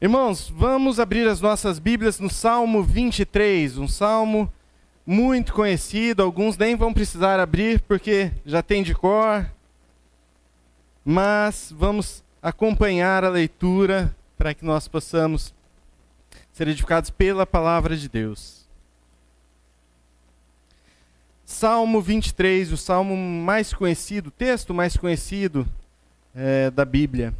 Irmãos, vamos abrir as nossas Bíblias no Salmo 23, um salmo muito conhecido, alguns nem vão precisar abrir porque já tem de cor. Mas vamos acompanhar a leitura para que nós possamos ser edificados pela palavra de Deus. Salmo 23, o salmo mais conhecido, o texto mais conhecido é, da Bíblia.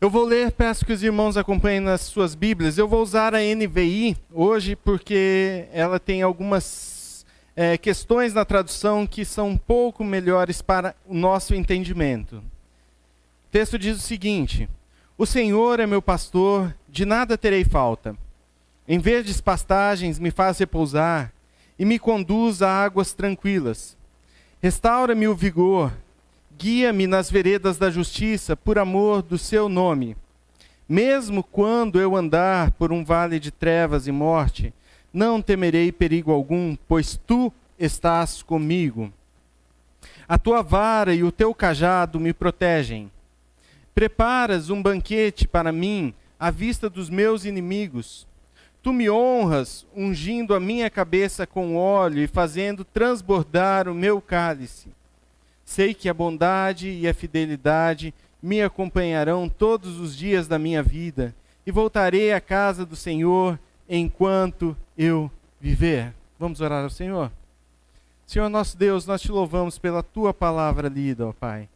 Eu vou ler, peço que os irmãos acompanhem nas suas Bíblias. Eu vou usar a NVI hoje porque ela tem algumas é, questões na tradução que são um pouco melhores para o nosso entendimento. O texto diz o seguinte: O Senhor é meu pastor, de nada terei falta. Em verdes pastagens me faz repousar e me conduz a águas tranquilas. Restaura-me o vigor Guia-me nas veredas da justiça por amor do seu nome. Mesmo quando eu andar por um vale de trevas e morte, não temerei perigo algum, pois tu estás comigo. A tua vara e o teu cajado me protegem. Preparas um banquete para mim à vista dos meus inimigos. Tu me honras, ungindo a minha cabeça com óleo e fazendo transbordar o meu cálice. Sei que a bondade e a fidelidade me acompanharão todos os dias da minha vida e voltarei à casa do Senhor enquanto eu viver. Vamos orar ao Senhor? Senhor nosso Deus, nós te louvamos pela tua palavra lida, ó Pai.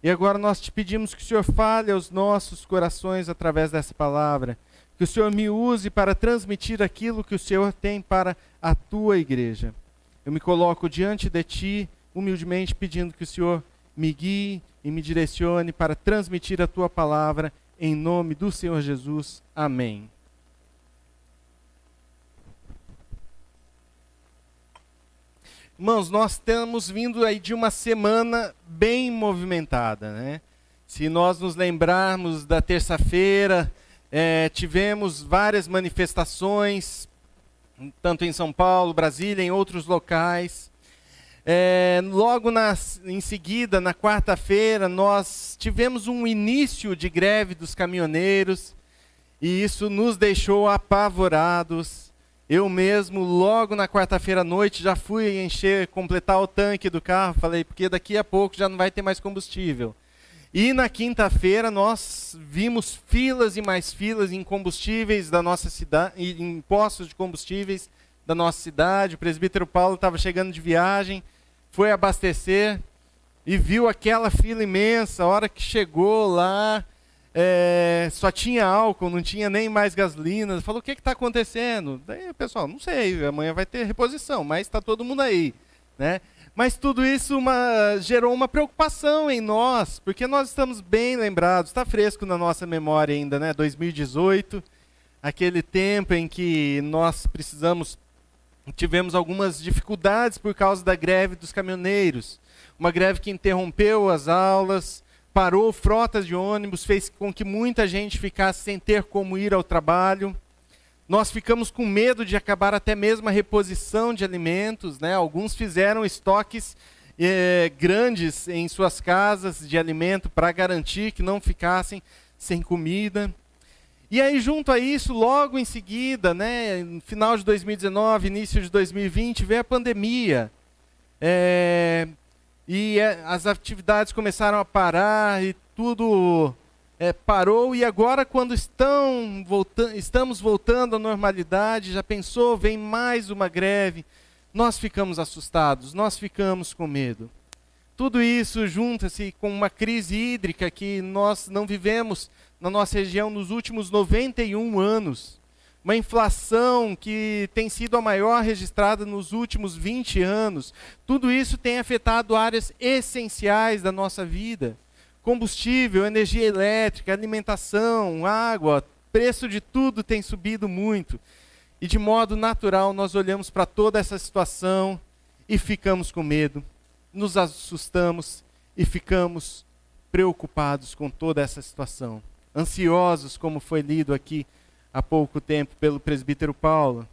E agora nós te pedimos que o Senhor fale aos nossos corações através dessa palavra, que o Senhor me use para transmitir aquilo que o Senhor tem para a tua igreja. Eu me coloco diante de ti humildemente pedindo que o Senhor me guie e me direcione para transmitir a tua palavra em nome do Senhor Jesus. Amém. Irmãos, nós estamos vindo aí de uma semana bem movimentada, né? Se nós nos lembrarmos da terça-feira, é, tivemos várias manifestações, tanto em São Paulo, Brasília, em outros locais. É, logo na, em seguida, na quarta-feira, nós tivemos um início de greve dos caminhoneiros e isso nos deixou apavorados. Eu mesmo, logo na quarta-feira à noite, já fui encher, completar o tanque do carro. Falei, porque daqui a pouco já não vai ter mais combustível. E na quinta-feira nós vimos filas e mais filas em combustíveis da nossa cidade, em postos de combustíveis da nossa cidade. O presbítero Paulo estava chegando de viagem, foi abastecer e viu aquela fila imensa. A hora que chegou lá, é, só tinha álcool, não tinha nem mais gasolina. Falou: o que está acontecendo? Daí, pessoal, não sei, amanhã vai ter reposição, mas está todo mundo aí. Né? Mas tudo isso uma, gerou uma preocupação em nós, porque nós estamos bem lembrados, está fresco na nossa memória ainda, né? 2018, aquele tempo em que nós precisamos tivemos algumas dificuldades por causa da greve dos caminhoneiros. Uma greve que interrompeu as aulas, parou frotas de ônibus, fez com que muita gente ficasse sem ter como ir ao trabalho. Nós ficamos com medo de acabar até mesmo a reposição de alimentos. Né? Alguns fizeram estoques eh, grandes em suas casas de alimento para garantir que não ficassem sem comida. E aí, junto a isso, logo em seguida, né, final de 2019, início de 2020, veio a pandemia. É, e é, as atividades começaram a parar e tudo é, parou. E agora, quando estão volta estamos voltando à normalidade, já pensou, vem mais uma greve, nós ficamos assustados, nós ficamos com medo. Tudo isso junta-se com uma crise hídrica que nós não vivemos na nossa região nos últimos 91 anos. Uma inflação que tem sido a maior registrada nos últimos 20 anos. Tudo isso tem afetado áreas essenciais da nossa vida: combustível, energia elétrica, alimentação, água, preço de tudo tem subido muito. E de modo natural, nós olhamos para toda essa situação e ficamos com medo, nos assustamos e ficamos preocupados com toda essa situação ansiosos, como foi lido aqui há pouco tempo pelo presbítero Paulo.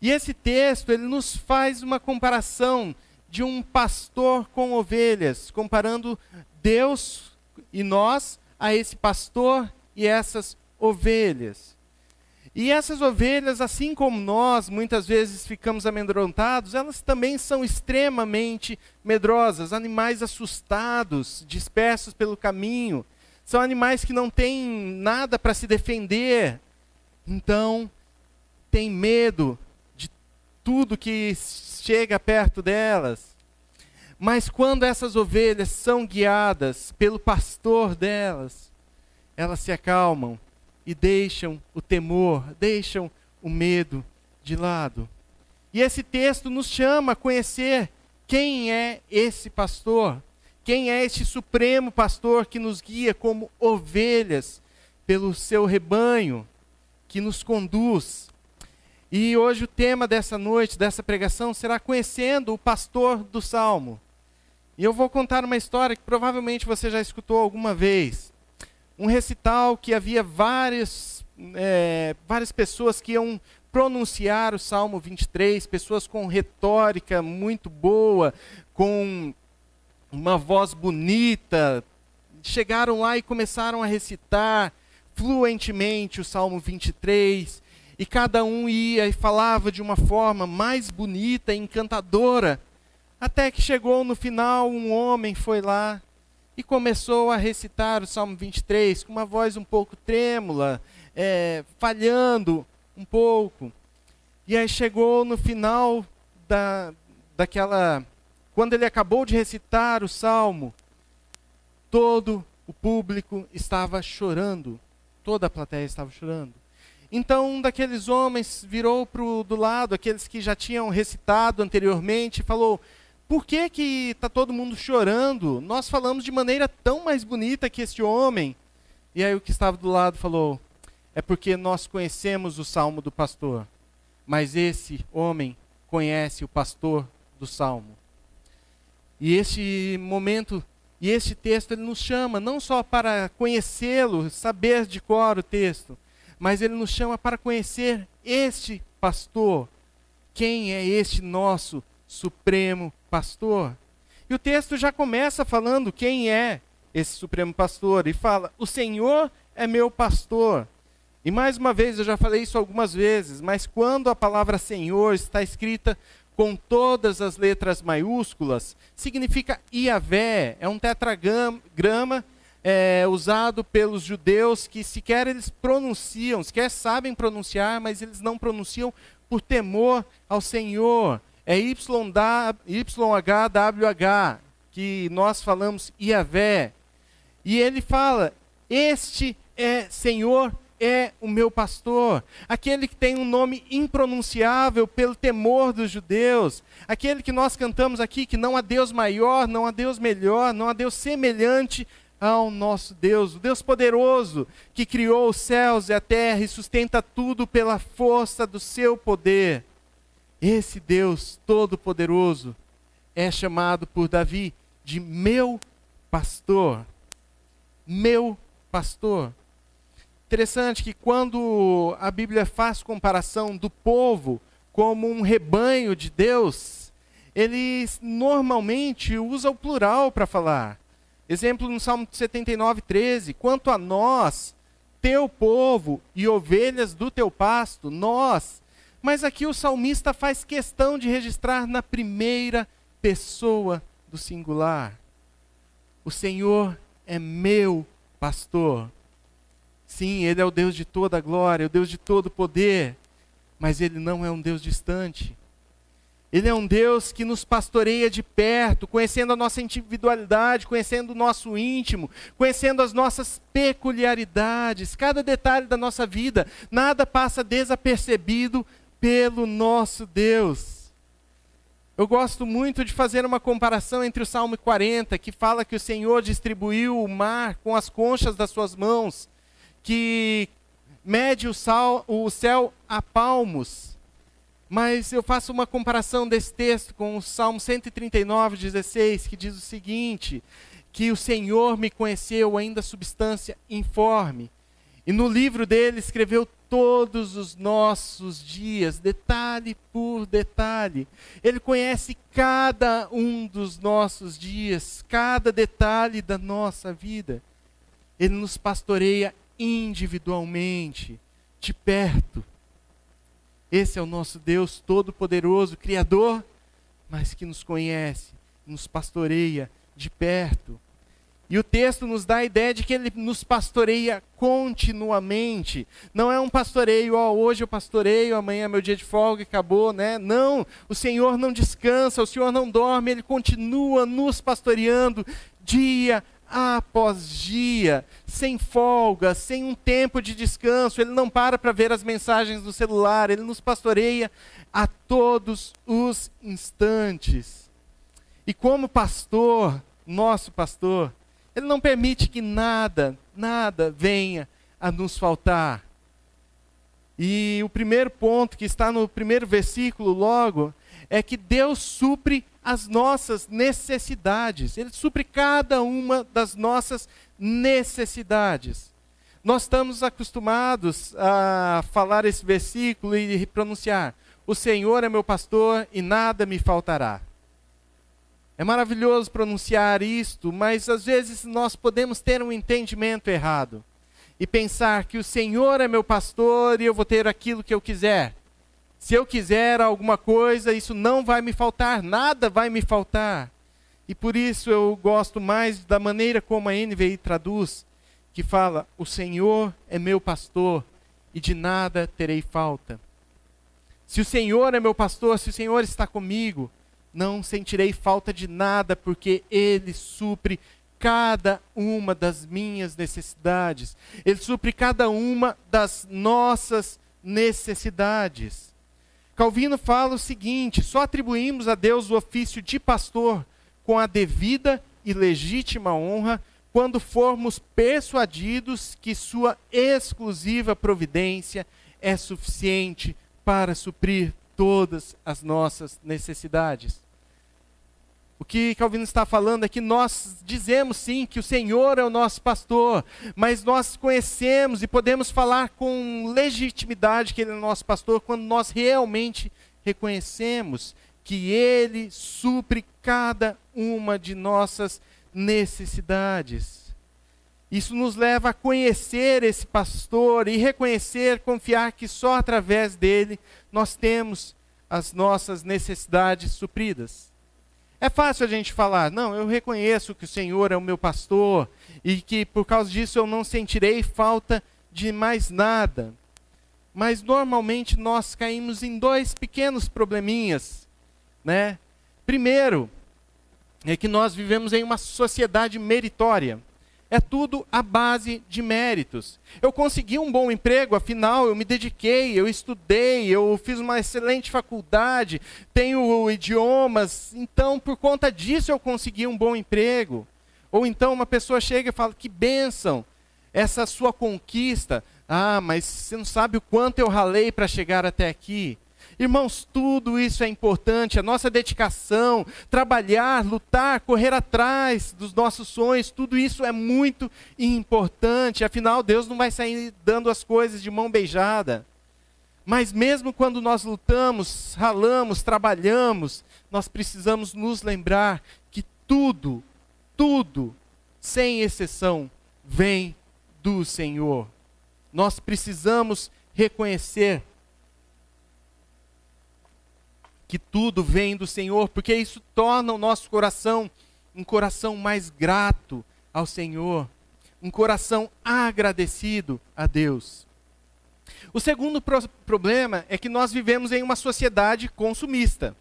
E esse texto ele nos faz uma comparação de um pastor com ovelhas, comparando Deus e nós a esse pastor e essas ovelhas. E essas ovelhas, assim como nós, muitas vezes ficamos amedrontados, elas também são extremamente medrosas, animais assustados, dispersos pelo caminho. São animais que não têm nada para se defender. Então, têm medo de tudo que chega perto delas. Mas quando essas ovelhas são guiadas pelo pastor delas, elas se acalmam e deixam o temor, deixam o medo de lado. E esse texto nos chama a conhecer quem é esse pastor, quem é esse supremo pastor que nos guia como ovelhas pelo seu rebanho, que nos conduz. E hoje o tema dessa noite, dessa pregação, será conhecendo o pastor do salmo. E eu vou contar uma história que provavelmente você já escutou alguma vez um recital que havia várias, é, várias pessoas que iam pronunciar o Salmo 23, pessoas com retórica muito boa, com uma voz bonita, chegaram lá e começaram a recitar fluentemente o Salmo 23, e cada um ia e falava de uma forma mais bonita e encantadora, até que chegou no final um homem foi lá e começou a recitar o Salmo 23 com uma voz um pouco trêmula, é, falhando um pouco. E aí chegou no final da, daquela. Quando ele acabou de recitar o salmo, todo o público estava chorando, toda a plateia estava chorando. Então um daqueles homens virou para do lado, aqueles que já tinham recitado anteriormente, e falou: por que que está todo mundo chorando? Nós falamos de maneira tão mais bonita que este homem. E aí o que estava do lado falou: é porque nós conhecemos o salmo do pastor, mas esse homem conhece o pastor do salmo. E este momento e este texto ele nos chama não só para conhecê-lo, saber de cor o texto, mas ele nos chama para conhecer este pastor. Quem é este nosso supremo pastor. E o texto já começa falando quem é esse supremo pastor e fala: "O Senhor é meu pastor". E mais uma vez, eu já falei isso algumas vezes, mas quando a palavra Senhor está escrita com todas as letras maiúsculas, significa Iavé, é um tetragrama é, usado pelos judeus que sequer eles pronunciam, sequer sabem pronunciar, mas eles não pronunciam por temor ao Senhor é YHWH, que nós falamos Iavé. E ele fala: Este é Senhor, é o meu pastor, aquele que tem um nome impronunciável pelo temor dos judeus, aquele que nós cantamos aqui, que não há Deus maior, não há Deus melhor, não há Deus semelhante ao nosso Deus, o Deus poderoso, que criou os céus e a terra e sustenta tudo pela força do seu poder. Esse Deus Todo-Poderoso é chamado por Davi de meu pastor. Meu pastor. Interessante que quando a Bíblia faz comparação do povo como um rebanho de Deus, ele normalmente usa o plural para falar. Exemplo no Salmo 79, 13: Quanto a nós, teu povo e ovelhas do teu pasto, nós mas aqui o salmista faz questão de registrar na primeira pessoa do singular. O Senhor é meu pastor. Sim, Ele é o Deus de toda a glória, o Deus de todo poder, mas Ele não é um Deus distante. Ele é um Deus que nos pastoreia de perto, conhecendo a nossa individualidade, conhecendo o nosso íntimo, conhecendo as nossas peculiaridades, cada detalhe da nossa vida. Nada passa desapercebido pelo nosso Deus. Eu gosto muito de fazer uma comparação entre o Salmo 40, que fala que o Senhor distribuiu o mar com as conchas das suas mãos, que mede o, sal, o céu a palmos. Mas eu faço uma comparação desse texto com o Salmo 139, 16, que diz o seguinte: que o Senhor me conheceu ainda substância informe, e no livro dele escreveu todos os nossos dias, detalhe por detalhe. Ele conhece cada um dos nossos dias, cada detalhe da nossa vida. Ele nos pastoreia individualmente, de perto. Esse é o nosso Deus Todo-Poderoso, Criador, mas que nos conhece, nos pastoreia de perto. E o texto nos dá a ideia de que ele nos pastoreia continuamente. Não é um pastoreio, ó, hoje eu pastoreio, amanhã é meu dia de folga e acabou, né? Não, o Senhor não descansa, o Senhor não dorme, ele continua nos pastoreando dia após dia, sem folga, sem um tempo de descanso. Ele não para para ver as mensagens do celular, ele nos pastoreia a todos os instantes. E como pastor, nosso pastor, ele não permite que nada, nada venha a nos faltar. E o primeiro ponto que está no primeiro versículo logo é que Deus supre as nossas necessidades. Ele supre cada uma das nossas necessidades. Nós estamos acostumados a falar esse versículo e pronunciar: O Senhor é meu pastor e nada me faltará. É maravilhoso pronunciar isto, mas às vezes nós podemos ter um entendimento errado e pensar que o Senhor é meu pastor e eu vou ter aquilo que eu quiser. Se eu quiser alguma coisa, isso não vai me faltar, nada vai me faltar. E por isso eu gosto mais da maneira como a NVI traduz, que fala: O Senhor é meu pastor e de nada terei falta. Se o Senhor é meu pastor, se o Senhor está comigo, não sentirei falta de nada, porque Ele supre cada uma das minhas necessidades. Ele supre cada uma das nossas necessidades. Calvino fala o seguinte: só atribuímos a Deus o ofício de pastor com a devida e legítima honra quando formos persuadidos que sua exclusiva providência é suficiente para suprir todas as nossas necessidades. O que Calvino está falando é que nós dizemos sim que o Senhor é o nosso pastor, mas nós conhecemos e podemos falar com legitimidade que Ele é o nosso pastor quando nós realmente reconhecemos que Ele supre cada uma de nossas necessidades. Isso nos leva a conhecer esse pastor e reconhecer, confiar que só através dele nós temos as nossas necessidades supridas. É fácil a gente falar, não, eu reconheço que o Senhor é o meu pastor e que por causa disso eu não sentirei falta de mais nada. Mas normalmente nós caímos em dois pequenos probleminhas, né? Primeiro, é que nós vivemos em uma sociedade meritória. É tudo à base de méritos. Eu consegui um bom emprego, afinal, eu me dediquei, eu estudei, eu fiz uma excelente faculdade, tenho idiomas, então por conta disso eu consegui um bom emprego. Ou então uma pessoa chega e fala: Que bênção, essa sua conquista. Ah, mas você não sabe o quanto eu ralei para chegar até aqui. Irmãos, tudo isso é importante, a nossa dedicação, trabalhar, lutar, correr atrás dos nossos sonhos, tudo isso é muito importante. Afinal, Deus não vai sair dando as coisas de mão beijada. Mas mesmo quando nós lutamos, ralamos, trabalhamos, nós precisamos nos lembrar que tudo, tudo, sem exceção, vem do Senhor. Nós precisamos reconhecer que tudo vem do Senhor, porque isso torna o nosso coração um coração mais grato ao Senhor, um coração agradecido a Deus. O segundo pro problema é que nós vivemos em uma sociedade consumista.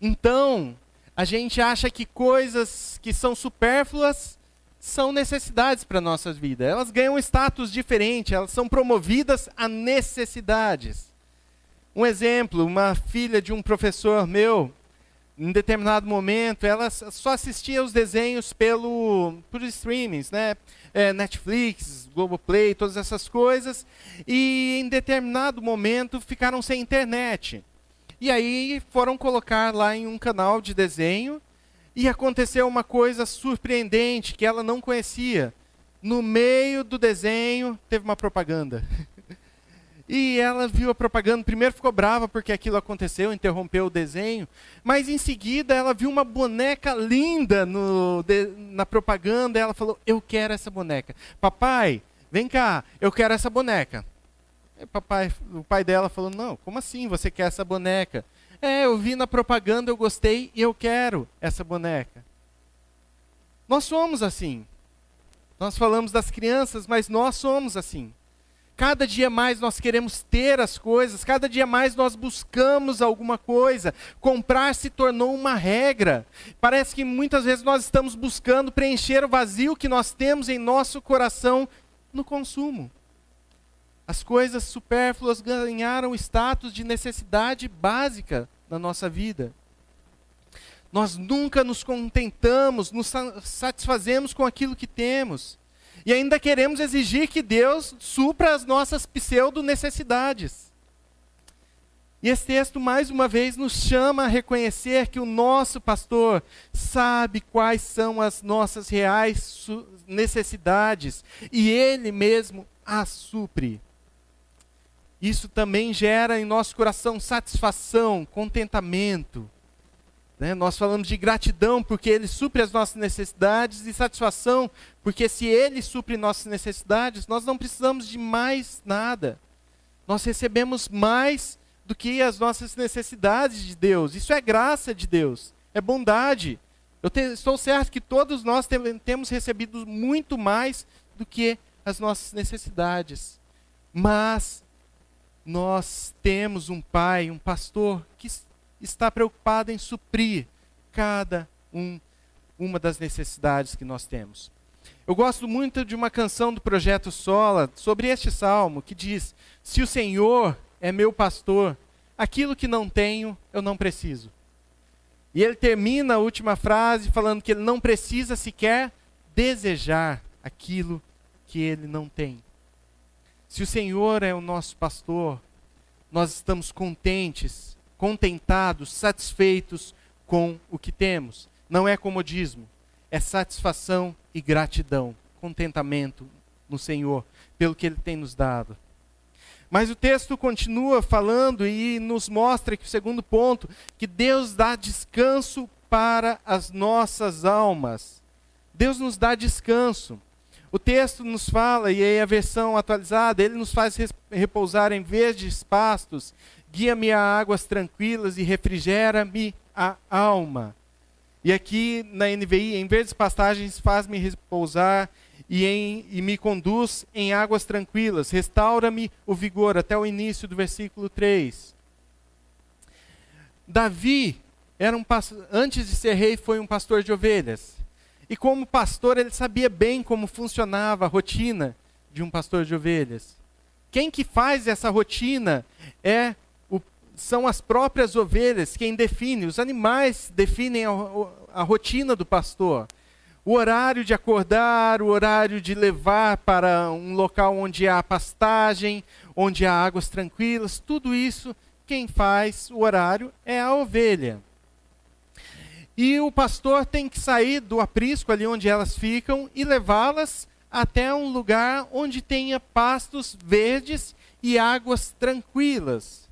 Então, a gente acha que coisas que são supérfluas são necessidades para a nossa vida. Elas ganham status diferente, elas são promovidas a necessidades. Um exemplo, uma filha de um professor meu, em determinado momento, ela só assistia os desenhos pelo por streamings, né? É, Netflix, Globoplay, todas essas coisas, e em determinado momento ficaram sem internet. E aí foram colocar lá em um canal de desenho e aconteceu uma coisa surpreendente que ela não conhecia. No meio do desenho teve uma propaganda. E ela viu a propaganda, primeiro ficou brava porque aquilo aconteceu, interrompeu o desenho, mas em seguida ela viu uma boneca linda no, de, na propaganda e ela falou: Eu quero essa boneca. Papai, vem cá, eu quero essa boneca. E papai, o pai dela falou: Não, como assim você quer essa boneca? É, eu vi na propaganda, eu gostei e eu quero essa boneca. Nós somos assim. Nós falamos das crianças, mas nós somos assim. Cada dia mais nós queremos ter as coisas, cada dia mais nós buscamos alguma coisa. Comprar se tornou uma regra. Parece que muitas vezes nós estamos buscando preencher o vazio que nós temos em nosso coração no consumo. As coisas supérfluas ganharam o status de necessidade básica na nossa vida. Nós nunca nos contentamos, nos satisfazemos com aquilo que temos. E ainda queremos exigir que Deus supra as nossas pseudo-necessidades. E esse texto, mais uma vez, nos chama a reconhecer que o nosso pastor sabe quais são as nossas reais necessidades e ele mesmo as supre. Isso também gera em nosso coração satisfação, contentamento. Né? Nós falamos de gratidão porque Ele supre as nossas necessidades e satisfação porque se Ele supre nossas necessidades, nós não precisamos de mais nada. Nós recebemos mais do que as nossas necessidades de Deus. Isso é graça de Deus, é bondade. Eu te, estou certo que todos nós te, temos recebido muito mais do que as nossas necessidades. Mas nós temos um pai, um pastor que está preocupado em suprir cada um, uma das necessidades que nós temos. Eu gosto muito de uma canção do projeto Sola sobre este salmo que diz: Se o Senhor é meu pastor, aquilo que não tenho, eu não preciso. E ele termina a última frase falando que ele não precisa sequer desejar aquilo que ele não tem. Se o Senhor é o nosso pastor, nós estamos contentes contentados, satisfeitos com o que temos. Não é comodismo, é satisfação e gratidão, contentamento no Senhor pelo que Ele tem nos dado. Mas o texto continua falando e nos mostra que o segundo ponto, que Deus dá descanso para as nossas almas. Deus nos dá descanso. O texto nos fala, e aí a versão atualizada, ele nos faz repousar em verdes pastos guia-me a águas tranquilas e refrigera-me a alma. E aqui na NVI, em verdes pastagens, faz-me repousar e, em, e me conduz em águas tranquilas, restaura-me o vigor, até o início do versículo 3. Davi, era um, antes de ser rei, foi um pastor de ovelhas. E como pastor, ele sabia bem como funcionava a rotina de um pastor de ovelhas. Quem que faz essa rotina é são as próprias ovelhas quem define, os animais definem a, a, rotina do pastor. O horário de acordar, o horário de levar para um local onde há pastagem, onde há águas tranquilas, tudo isso quem faz o horário é a ovelha. E o pastor tem que sair do aprisco ali onde elas ficam e levá-las até um lugar onde tenha pastos verdes e águas tranquilas.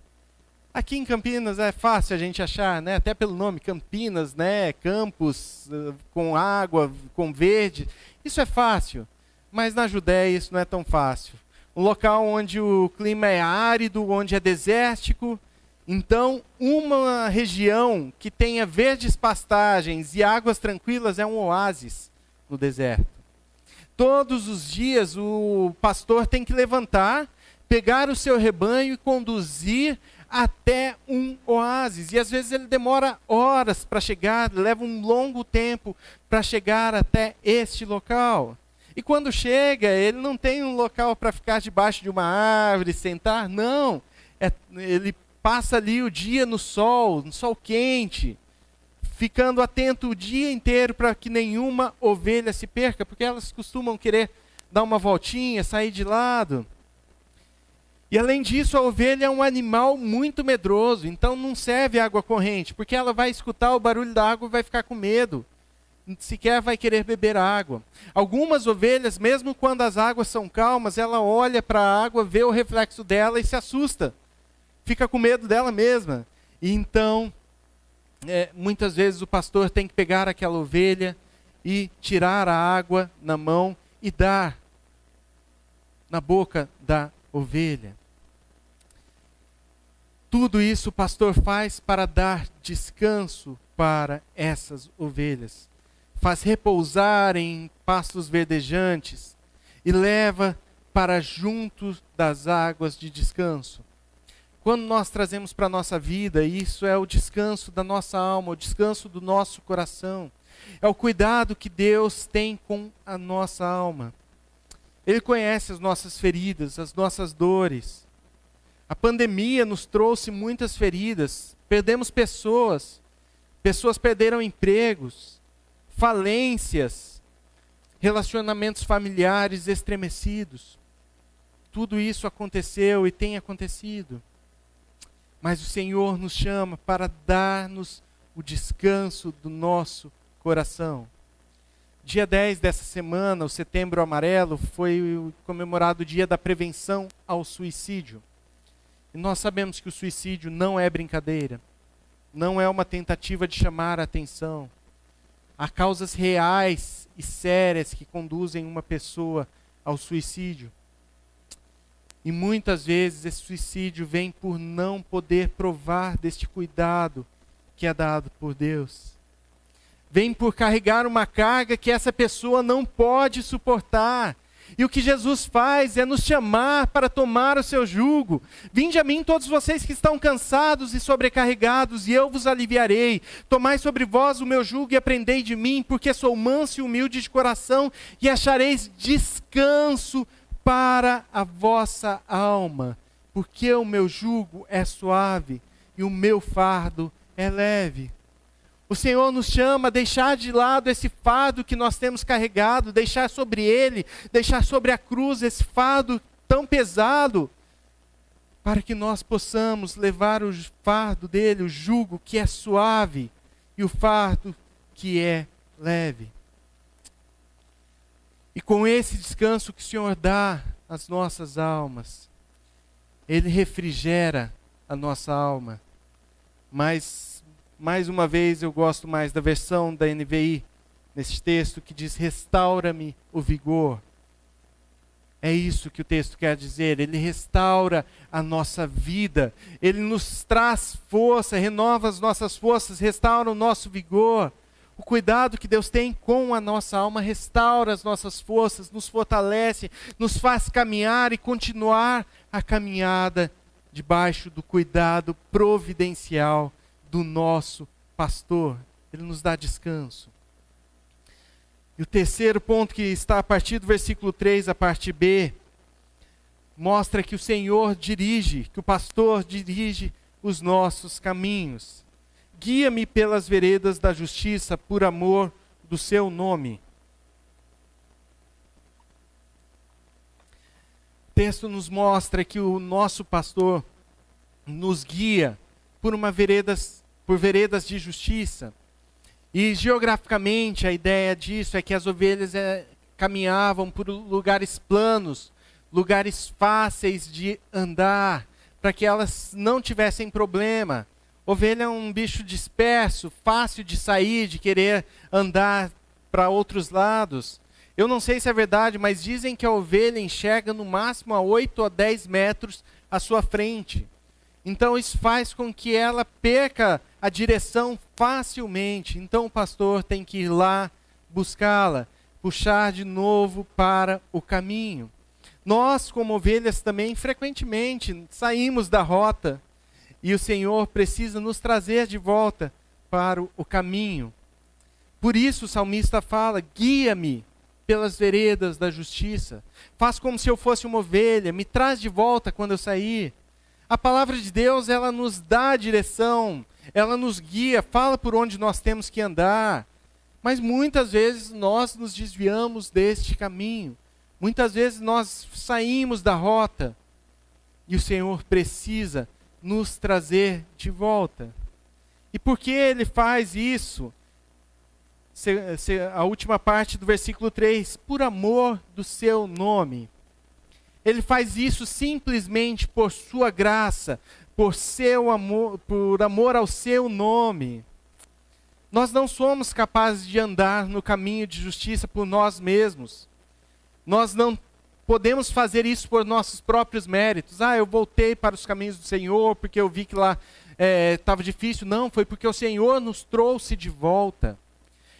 Aqui em Campinas é fácil a gente achar, né? até pelo nome, Campinas, né? campos uh, com água, com verde. Isso é fácil, mas na Judéia isso não é tão fácil. Um local onde o clima é árido, onde é desértico. Então, uma região que tenha verdes pastagens e águas tranquilas é um oásis no deserto. Todos os dias o pastor tem que levantar, pegar o seu rebanho e conduzir até um oásis. E às vezes ele demora horas para chegar, leva um longo tempo para chegar até este local. E quando chega, ele não tem um local para ficar debaixo de uma árvore, sentar, não. É, ele passa ali o dia no sol, no sol quente, ficando atento o dia inteiro para que nenhuma ovelha se perca, porque elas costumam querer dar uma voltinha, sair de lado. E além disso, a ovelha é um animal muito medroso, então não serve água corrente, porque ela vai escutar o barulho da água e vai ficar com medo. sequer vai querer beber água. Algumas ovelhas, mesmo quando as águas são calmas, ela olha para a água, vê o reflexo dela e se assusta. Fica com medo dela mesma. E então, é, muitas vezes o pastor tem que pegar aquela ovelha e tirar a água na mão e dar na boca da ovelha. Tudo isso o pastor faz para dar descanso para essas ovelhas. Faz repousar em pastos verdejantes e leva para junto das águas de descanso. Quando nós trazemos para a nossa vida, isso é o descanso da nossa alma, o descanso do nosso coração. É o cuidado que Deus tem com a nossa alma. Ele conhece as nossas feridas, as nossas dores. A pandemia nos trouxe muitas feridas, perdemos pessoas, pessoas perderam empregos, falências, relacionamentos familiares estremecidos. Tudo isso aconteceu e tem acontecido. Mas o Senhor nos chama para dar-nos o descanso do nosso coração. Dia 10 dessa semana, o Setembro Amarelo, foi comemorado o Dia da Prevenção ao Suicídio. E nós sabemos que o suicídio não é brincadeira, não é uma tentativa de chamar a atenção. Há causas reais e sérias que conduzem uma pessoa ao suicídio. E muitas vezes esse suicídio vem por não poder provar deste cuidado que é dado por Deus. Vem por carregar uma carga que essa pessoa não pode suportar e o que Jesus faz é nos chamar para tomar o seu jugo. Vinde a mim todos vocês que estão cansados e sobrecarregados, e eu vos aliviarei. Tomai sobre vós o meu jugo e aprendei de mim, porque sou manso e humilde de coração, e achareis descanso para a vossa alma. Porque o meu jugo é suave e o meu fardo é leve. O Senhor nos chama a deixar de lado esse fardo que nós temos carregado, deixar sobre ele, deixar sobre a cruz esse fardo tão pesado, para que nós possamos levar o fardo dele, o jugo que é suave e o fardo que é leve. E com esse descanso que o Senhor dá às nossas almas, ele refrigera a nossa alma, mas mais uma vez, eu gosto mais da versão da NVI, nesse texto, que diz: restaura-me o vigor. É isso que o texto quer dizer. Ele restaura a nossa vida, ele nos traz força, renova as nossas forças, restaura o nosso vigor. O cuidado que Deus tem com a nossa alma restaura as nossas forças, nos fortalece, nos faz caminhar e continuar a caminhada debaixo do cuidado providencial do nosso pastor. Ele nos dá descanso. E o terceiro ponto que está a partir do versículo 3, a parte B, mostra que o Senhor dirige, que o pastor dirige os nossos caminhos. Guia-me pelas veredas da justiça por amor do seu nome. O texto nos mostra que o nosso pastor nos guia por uma veredas, por veredas de justiça. E geograficamente a ideia disso é que as ovelhas é, caminhavam por lugares planos, lugares fáceis de andar, para que elas não tivessem problema. Ovelha é um bicho disperso, fácil de sair, de querer andar para outros lados. Eu não sei se é verdade, mas dizem que a ovelha enxerga no máximo a 8 a 10 metros à sua frente. Então isso faz com que ela perca a direção facilmente. Então o pastor tem que ir lá buscá-la, puxar de novo para o caminho. Nós, como ovelhas, também frequentemente saímos da rota e o Senhor precisa nos trazer de volta para o caminho. Por isso o salmista fala: guia-me pelas veredas da justiça. Faz como se eu fosse uma ovelha, me traz de volta quando eu sair. A palavra de Deus, ela nos dá a direção, ela nos guia, fala por onde nós temos que andar. Mas muitas vezes nós nos desviamos deste caminho. Muitas vezes nós saímos da rota. E o Senhor precisa nos trazer de volta. E por que ele faz isso? a última parte do versículo 3, por amor do seu nome. Ele faz isso simplesmente por sua graça, por seu amor, por amor ao seu nome. Nós não somos capazes de andar no caminho de justiça por nós mesmos. Nós não podemos fazer isso por nossos próprios méritos. Ah, eu voltei para os caminhos do Senhor porque eu vi que lá estava é, difícil. Não, foi porque o Senhor nos trouxe de volta.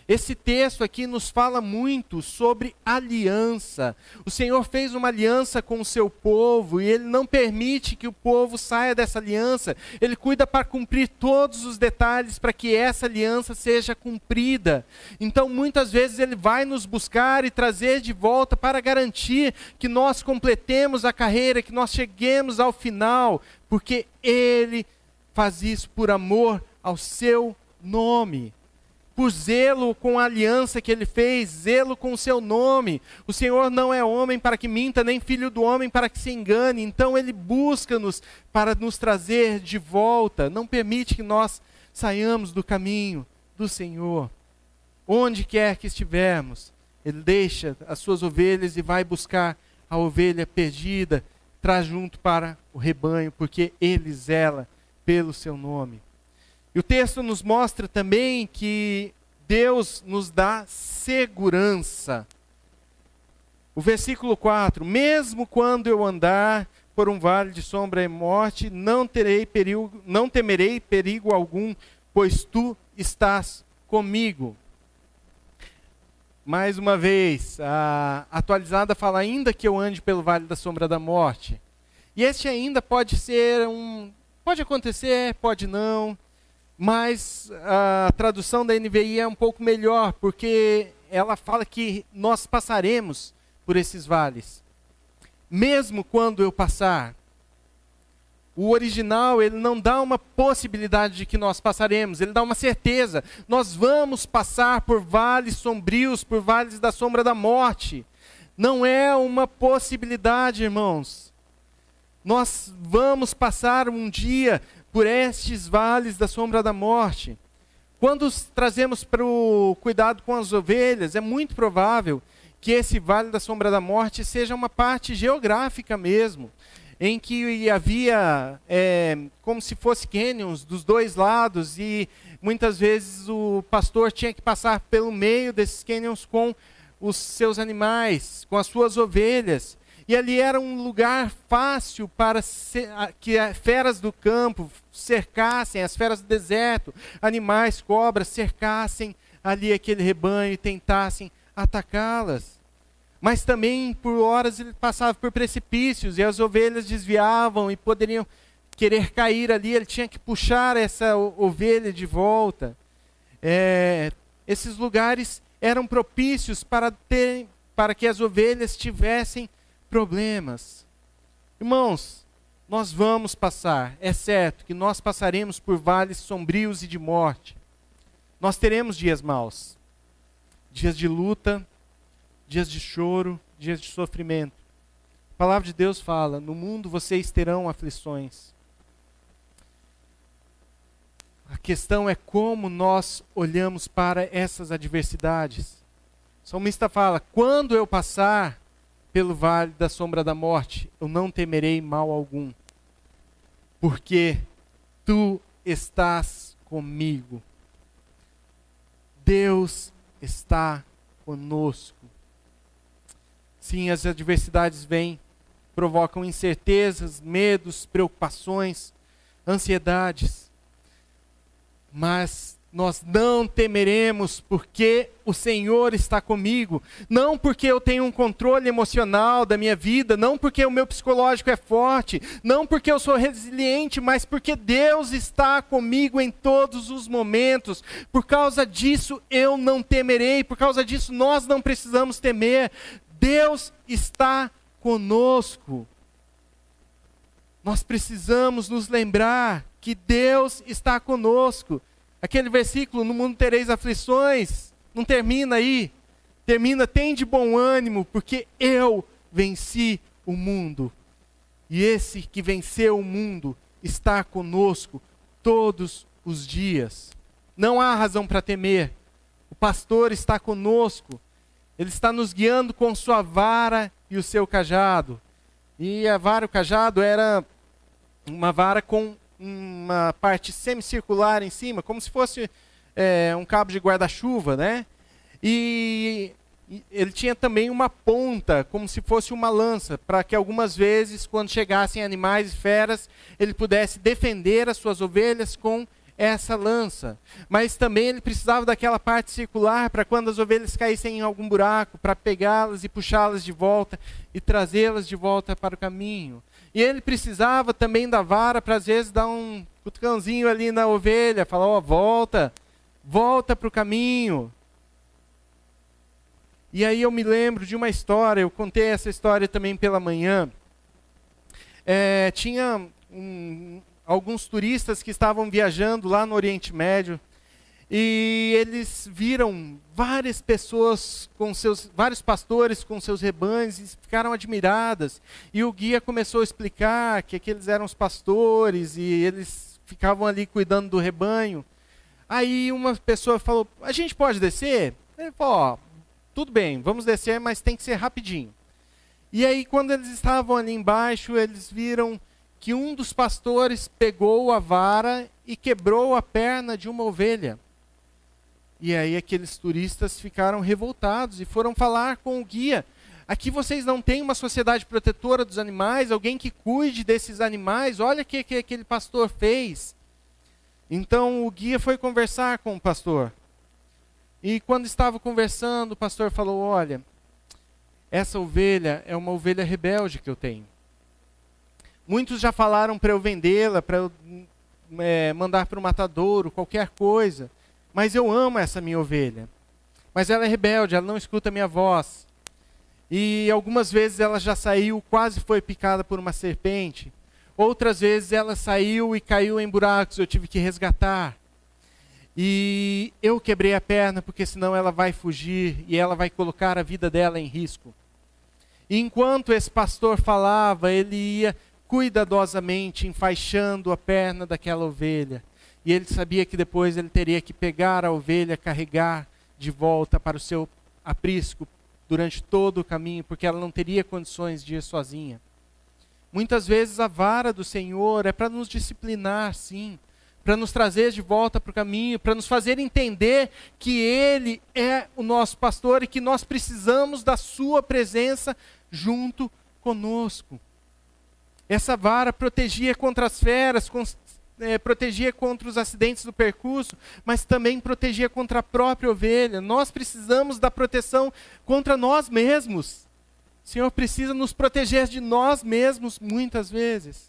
Esse texto aqui nos fala muito sobre aliança. O Senhor fez uma aliança com o seu povo e ele não permite que o povo saia dessa aliança. Ele cuida para cumprir todos os detalhes para que essa aliança seja cumprida. Então, muitas vezes ele vai nos buscar e trazer de volta para garantir que nós completemos a carreira, que nós cheguemos ao final, porque ele faz isso por amor ao seu nome por zelo com a aliança que ele fez, zelo com o seu nome. O Senhor não é homem para que minta, nem filho do homem para que se engane. Então ele busca-nos para nos trazer de volta. Não permite que nós saiamos do caminho do Senhor. Onde quer que estivermos, ele deixa as suas ovelhas e vai buscar a ovelha perdida, traz junto para o rebanho, porque ele zela pelo seu nome. E o texto nos mostra também que Deus nos dá segurança. O versículo 4: Mesmo quando eu andar por um vale de sombra e morte, não terei perigo, não temerei perigo algum, pois tu estás comigo. Mais uma vez, a atualizada fala ainda que eu ande pelo vale da sombra da morte. E este ainda pode ser um pode acontecer, pode não mas a tradução da NVI é um pouco melhor, porque ela fala que nós passaremos por esses vales. Mesmo quando eu passar, o original, ele não dá uma possibilidade de que nós passaremos, ele dá uma certeza. Nós vamos passar por vales sombrios, por vales da sombra da morte. Não é uma possibilidade, irmãos. Nós vamos passar um dia por estes vales da sombra da morte. Quando trazemos para o cuidado com as ovelhas, é muito provável que esse vale da sombra da morte seja uma parte geográfica mesmo, em que havia é, como se fosse canyons dos dois lados e muitas vezes o pastor tinha que passar pelo meio desses canyons com os seus animais, com as suas ovelhas. E ali era um lugar fácil para que feras do campo cercassem, as feras do deserto, animais, cobras, cercassem ali aquele rebanho e tentassem atacá-las. Mas também, por horas, ele passava por precipícios e as ovelhas desviavam e poderiam querer cair ali. Ele tinha que puxar essa ovelha de volta. É, esses lugares eram propícios para, ter, para que as ovelhas tivessem problemas. Irmãos, nós vamos passar, é certo que nós passaremos por vales sombrios e de morte. Nós teremos dias maus, dias de luta, dias de choro, dias de sofrimento. A palavra de Deus fala: no mundo vocês terão aflições. A questão é como nós olhamos para essas adversidades. O salmista fala: quando eu passar pelo vale da sombra da morte, eu não temerei mal algum, porque tu estás comigo. Deus está conosco. Sim, as adversidades vêm, provocam incertezas, medos, preocupações, ansiedades. Mas nós não temeremos porque o Senhor está comigo, não porque eu tenho um controle emocional da minha vida, não porque o meu psicológico é forte, não porque eu sou resiliente, mas porque Deus está comigo em todos os momentos. Por causa disso eu não temerei, por causa disso nós não precisamos temer. Deus está conosco. Nós precisamos nos lembrar que Deus está conosco. Aquele versículo, no mundo tereis aflições, não termina aí. Termina, tem de bom ânimo, porque eu venci o mundo. E esse que venceu o mundo está conosco todos os dias. Não há razão para temer, O pastor está conosco. Ele está nos guiando com sua vara e o seu cajado. E a vara e o cajado era uma vara com uma parte semicircular em cima, como se fosse é, um cabo de guarda-chuva, né? E ele tinha também uma ponta, como se fosse uma lança, para que algumas vezes, quando chegassem animais e feras, ele pudesse defender as suas ovelhas com essa lança. Mas também ele precisava daquela parte circular para quando as ovelhas caíssem em algum buraco, para pegá-las e puxá-las de volta e trazê-las de volta para o caminho. E ele precisava também da vara para às vezes dar um cutucãozinho ali na ovelha, falar: ó, oh, volta, volta para o caminho. E aí eu me lembro de uma história, eu contei essa história também pela manhã. É, tinha um, alguns turistas que estavam viajando lá no Oriente Médio e eles viram várias pessoas com seus vários pastores com seus rebanhos e ficaram admiradas e o guia começou a explicar que aqueles eram os pastores e eles ficavam ali cuidando do rebanho aí uma pessoa falou a gente pode descer ele falou tudo bem, vamos descer, mas tem que ser rapidinho. E aí, quando eles estavam ali embaixo, eles viram que um dos pastores pegou a vara e quebrou a perna de uma ovelha. E aí, aqueles turistas ficaram revoltados e foram falar com o guia. Aqui vocês não têm uma sociedade protetora dos animais, alguém que cuide desses animais. Olha o que, que aquele pastor fez. Então o guia foi conversar com o pastor. E quando estava conversando, o pastor falou: Olha, essa ovelha é uma ovelha rebelde que eu tenho. Muitos já falaram para eu vendê-la, para eu é, mandar para o matadouro, qualquer coisa. Mas eu amo essa minha ovelha. Mas ela é rebelde, ela não escuta a minha voz. E algumas vezes ela já saiu, quase foi picada por uma serpente. Outras vezes ela saiu e caiu em buracos, eu tive que resgatar. E eu quebrei a perna porque senão ela vai fugir e ela vai colocar a vida dela em risco. E enquanto esse pastor falava, ele ia cuidadosamente enfaixando a perna daquela ovelha. E ele sabia que depois ele teria que pegar a ovelha, carregar de volta para o seu aprisco durante todo o caminho, porque ela não teria condições de ir sozinha. Muitas vezes a vara do Senhor é para nos disciplinar, sim, para nos trazer de volta para o caminho, para nos fazer entender que Ele é o nosso pastor e que nós precisamos da Sua presença junto conosco. Essa vara protegia contra as feras, é, protegia contra os acidentes do percurso, mas também protegia contra a própria ovelha. Nós precisamos da proteção contra nós mesmos. O Senhor precisa nos proteger de nós mesmos muitas vezes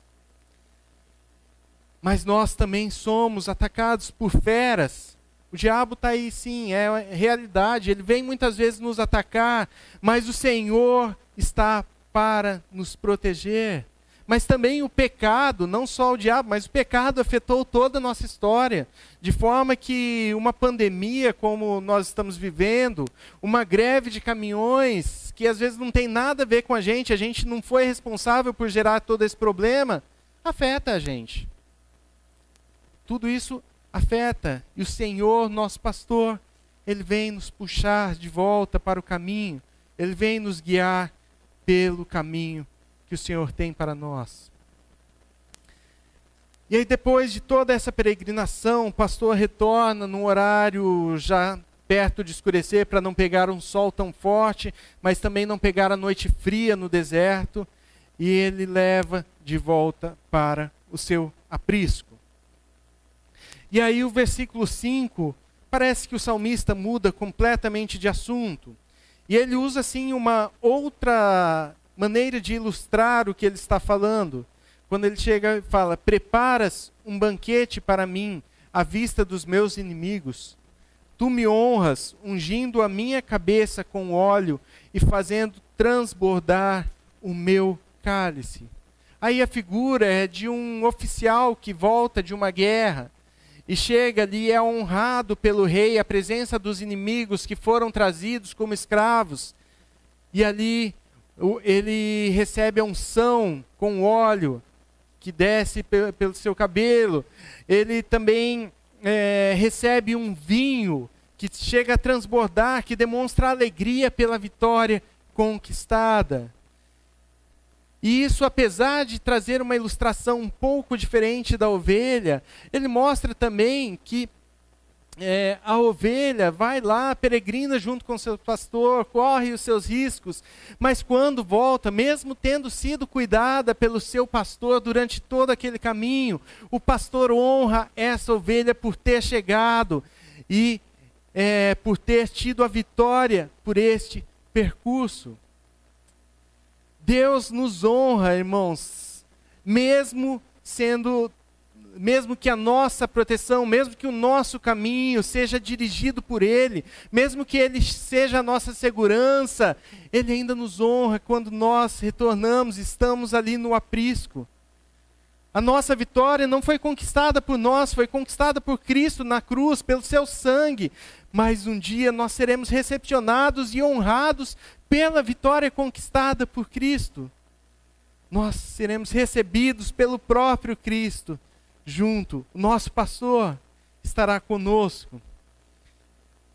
mas nós também somos atacados por feras. O diabo está aí sim, é realidade. Ele vem muitas vezes nos atacar, mas o Senhor está para nos proteger. Mas também o pecado, não só o diabo, mas o pecado afetou toda a nossa história. De forma que uma pandemia, como nós estamos vivendo, uma greve de caminhões, que às vezes não tem nada a ver com a gente, a gente não foi responsável por gerar todo esse problema, afeta a gente. Tudo isso afeta. E o Senhor, nosso pastor, ele vem nos puxar de volta para o caminho, ele vem nos guiar pelo caminho que o Senhor tem para nós. E aí, depois de toda essa peregrinação, o pastor retorna num horário já perto de escurecer para não pegar um sol tão forte, mas também não pegar a noite fria no deserto, e ele leva de volta para o seu aprisco. E aí o versículo 5, parece que o salmista muda completamente de assunto. E ele usa assim uma outra maneira de ilustrar o que ele está falando. Quando ele chega e fala: "Preparas um banquete para mim à vista dos meus inimigos. Tu me honras, ungindo a minha cabeça com óleo e fazendo transbordar o meu cálice." Aí a figura é de um oficial que volta de uma guerra e chega ali é honrado pelo rei a presença dos inimigos que foram trazidos como escravos. E ali ele recebe a unção com óleo que desce pelo seu cabelo. Ele também é, recebe um vinho que chega a transbordar, que demonstra alegria pela vitória conquistada. E isso, apesar de trazer uma ilustração um pouco diferente da ovelha, ele mostra também que é, a ovelha vai lá, peregrina junto com seu pastor, corre os seus riscos, mas quando volta, mesmo tendo sido cuidada pelo seu pastor durante todo aquele caminho, o pastor honra essa ovelha por ter chegado e é, por ter tido a vitória por este percurso. Deus nos honra, irmãos, mesmo sendo mesmo que a nossa proteção, mesmo que o nosso caminho seja dirigido por Ele, mesmo que Ele seja a nossa segurança, Ele ainda nos honra quando nós retornamos, estamos ali no aprisco. A nossa vitória não foi conquistada por nós, foi conquistada por Cristo na cruz, pelo seu sangue. Mas um dia nós seremos recepcionados e honrados pela vitória conquistada por Cristo. Nós seremos recebidos pelo próprio Cristo junto. O nosso pastor estará conosco.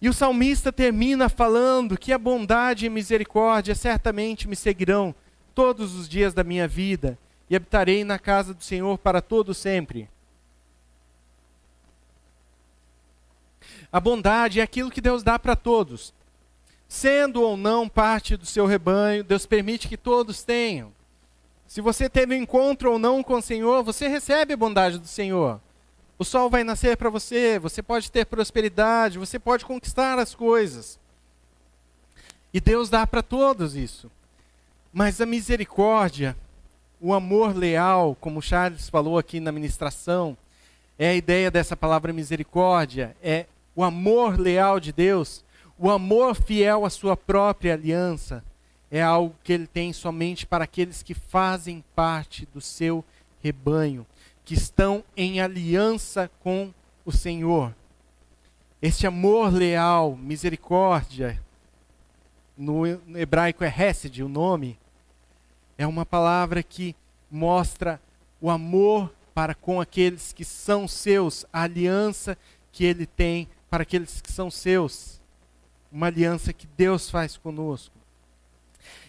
E o salmista termina falando que a bondade e a misericórdia certamente me seguirão todos os dias da minha vida e habitarei na casa do Senhor para todo sempre. A bondade é aquilo que Deus dá para todos. Sendo ou não parte do seu rebanho, Deus permite que todos tenham. Se você teve um encontro ou não com o Senhor, você recebe a bondade do Senhor. O sol vai nascer para você, você pode ter prosperidade, você pode conquistar as coisas. E Deus dá para todos isso. Mas a misericórdia, o amor leal, como Charles falou aqui na ministração, é a ideia dessa palavra misericórdia, é o amor leal de Deus, o amor fiel à sua própria aliança é algo que ele tem somente para aqueles que fazem parte do seu rebanho, que estão em aliança com o Senhor. Este amor leal, misericórdia, no hebraico é Hesed, o nome, é uma palavra que mostra o amor para com aqueles que são seus, a aliança que ele tem para aqueles que são seus. Uma aliança que Deus faz conosco.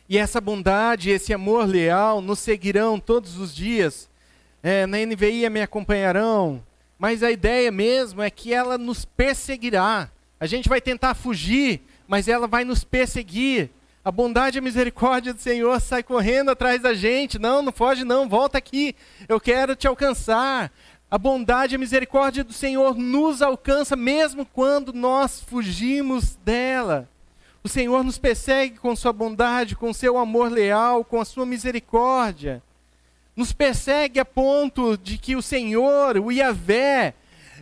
E essa bondade, esse amor leal nos seguirão todos os dias. É, na NVI me acompanharão, mas a ideia mesmo é que ela nos perseguirá. A gente vai tentar fugir, mas ela vai nos perseguir. A bondade e a misericórdia do Senhor sai correndo atrás da gente. Não, não foge não, volta aqui. Eu quero te alcançar. A bondade e a misericórdia do Senhor nos alcança mesmo quando nós fugimos dela. O Senhor nos persegue com sua bondade, com seu amor leal, com a sua misericórdia. Nos persegue a ponto de que o Senhor, o Iavé,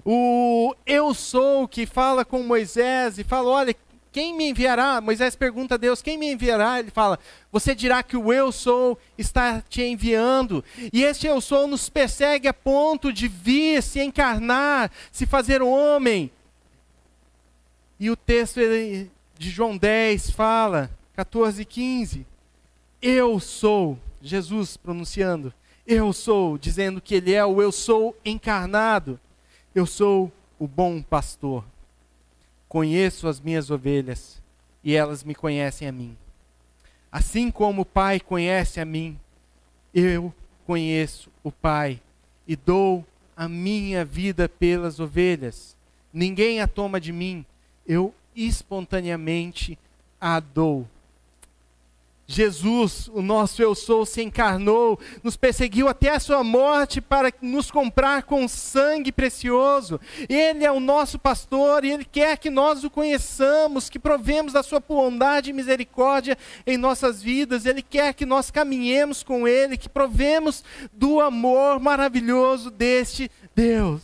o eu sou que fala com Moisés e fala: Olha, quem me enviará? Moisés pergunta a Deus: Quem me enviará? Ele fala: Você dirá que o eu sou está te enviando. E esse eu sou nos persegue a ponto de vir, se encarnar, se fazer homem. E o texto ele de João 10 fala, 14 e 15, eu sou, Jesus pronunciando, eu sou, dizendo que ele é o eu sou encarnado, eu sou o bom pastor. Conheço as minhas ovelhas e elas me conhecem a mim. Assim como o Pai conhece a mim, eu conheço o Pai e dou a minha vida pelas ovelhas. Ninguém a toma de mim, eu espontaneamente a dou. Jesus, o nosso eu sou, se encarnou, nos perseguiu até a sua morte para nos comprar com sangue precioso. Ele é o nosso pastor e ele quer que nós o conheçamos, que provemos da sua bondade e misericórdia em nossas vidas. Ele quer que nós caminhemos com ele, que provemos do amor maravilhoso deste Deus.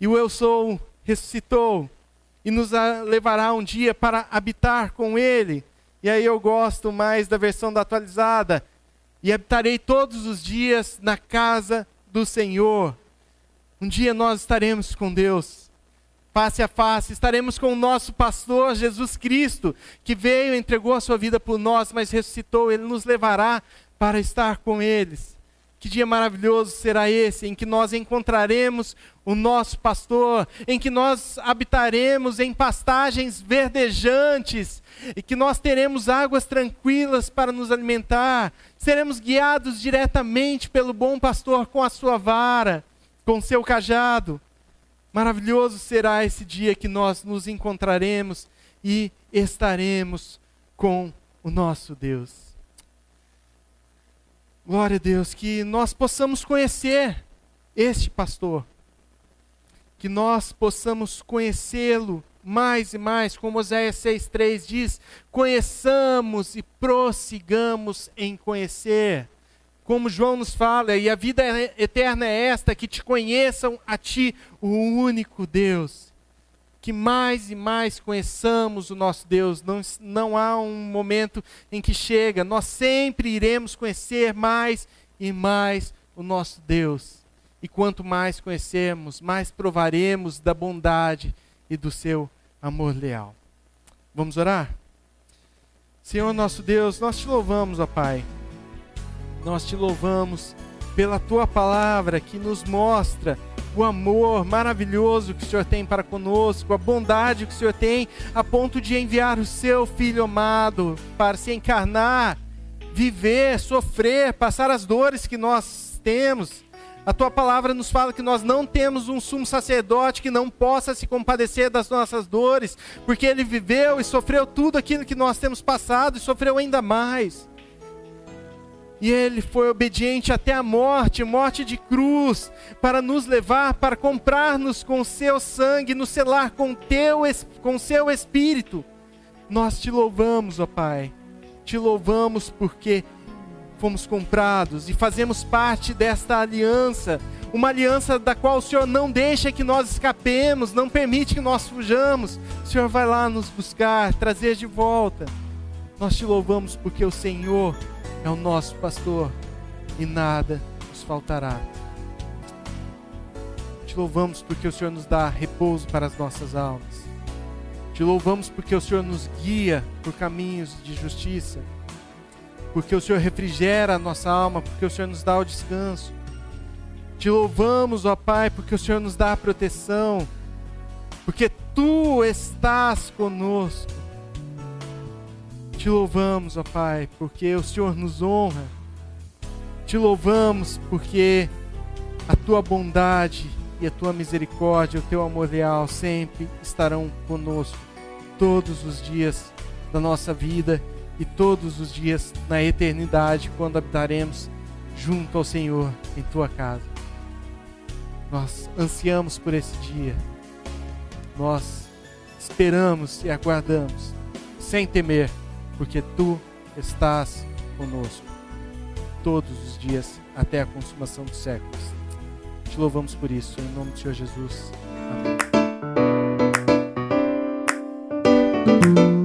E o eu sou ressuscitou e nos levará um dia para habitar com Ele. E aí eu gosto mais da versão da atualizada. E habitarei todos os dias na casa do Senhor. Um dia nós estaremos com Deus, face a face, estaremos com o nosso pastor Jesus Cristo, que veio e entregou a sua vida por nós, mas ressuscitou. Ele nos levará para estar com eles. Que dia maravilhoso será esse em que nós encontraremos o nosso pastor, em que nós habitaremos em pastagens verdejantes e que nós teremos águas tranquilas para nos alimentar, seremos guiados diretamente pelo bom pastor com a sua vara, com seu cajado. Maravilhoso será esse dia que nós nos encontraremos e estaremos com o nosso Deus. Glória a Deus, que nós possamos conhecer este pastor, que nós possamos conhecê-lo mais e mais, como Oséias 6,3 diz: conheçamos e prossigamos em conhecer. Como João nos fala, e a vida eterna é esta: que te conheçam a ti, o único Deus que mais e mais conheçamos o nosso Deus. Não, não há um momento em que chega, nós sempre iremos conhecer mais e mais o nosso Deus. E quanto mais conhecermos, mais provaremos da bondade e do seu amor leal. Vamos orar? Senhor nosso Deus, nós te louvamos, ó Pai. Nós te louvamos pela tua palavra que nos mostra o amor maravilhoso que o Senhor tem para conosco, a bondade que o Senhor tem a ponto de enviar o seu Filho amado para se encarnar, viver, sofrer, passar as dores que nós temos. A tua palavra nos fala que nós não temos um sumo sacerdote que não possa se compadecer das nossas dores, porque ele viveu e sofreu tudo aquilo que nós temos passado e sofreu ainda mais. E ele foi obediente até a morte, morte de cruz, para nos levar, para comprar-nos com seu sangue, nos selar com teu com seu espírito. Nós te louvamos, ó Pai. Te louvamos porque fomos comprados e fazemos parte desta aliança, uma aliança da qual o Senhor não deixa que nós escapemos, não permite que nós fujamos. O Senhor vai lá nos buscar, trazer de volta. Nós te louvamos porque o Senhor é o nosso pastor e nada nos faltará. Te louvamos porque o Senhor nos dá repouso para as nossas almas. Te louvamos porque o Senhor nos guia por caminhos de justiça. Porque o Senhor refrigera a nossa alma, porque o Senhor nos dá o descanso. Te louvamos, ó Pai, porque o Senhor nos dá a proteção. Porque tu estás conosco. Te louvamos, ó Pai, porque o Senhor nos honra. Te louvamos porque a tua bondade e a tua misericórdia, o teu amor leal sempre estarão conosco todos os dias da nossa vida e todos os dias na eternidade, quando habitaremos junto ao Senhor em tua casa. Nós ansiamos por esse dia. Nós esperamos e aguardamos sem temer porque tu estás conosco todos os dias até a consumação dos séculos. Te louvamos por isso, em nome do Senhor Jesus. Amém.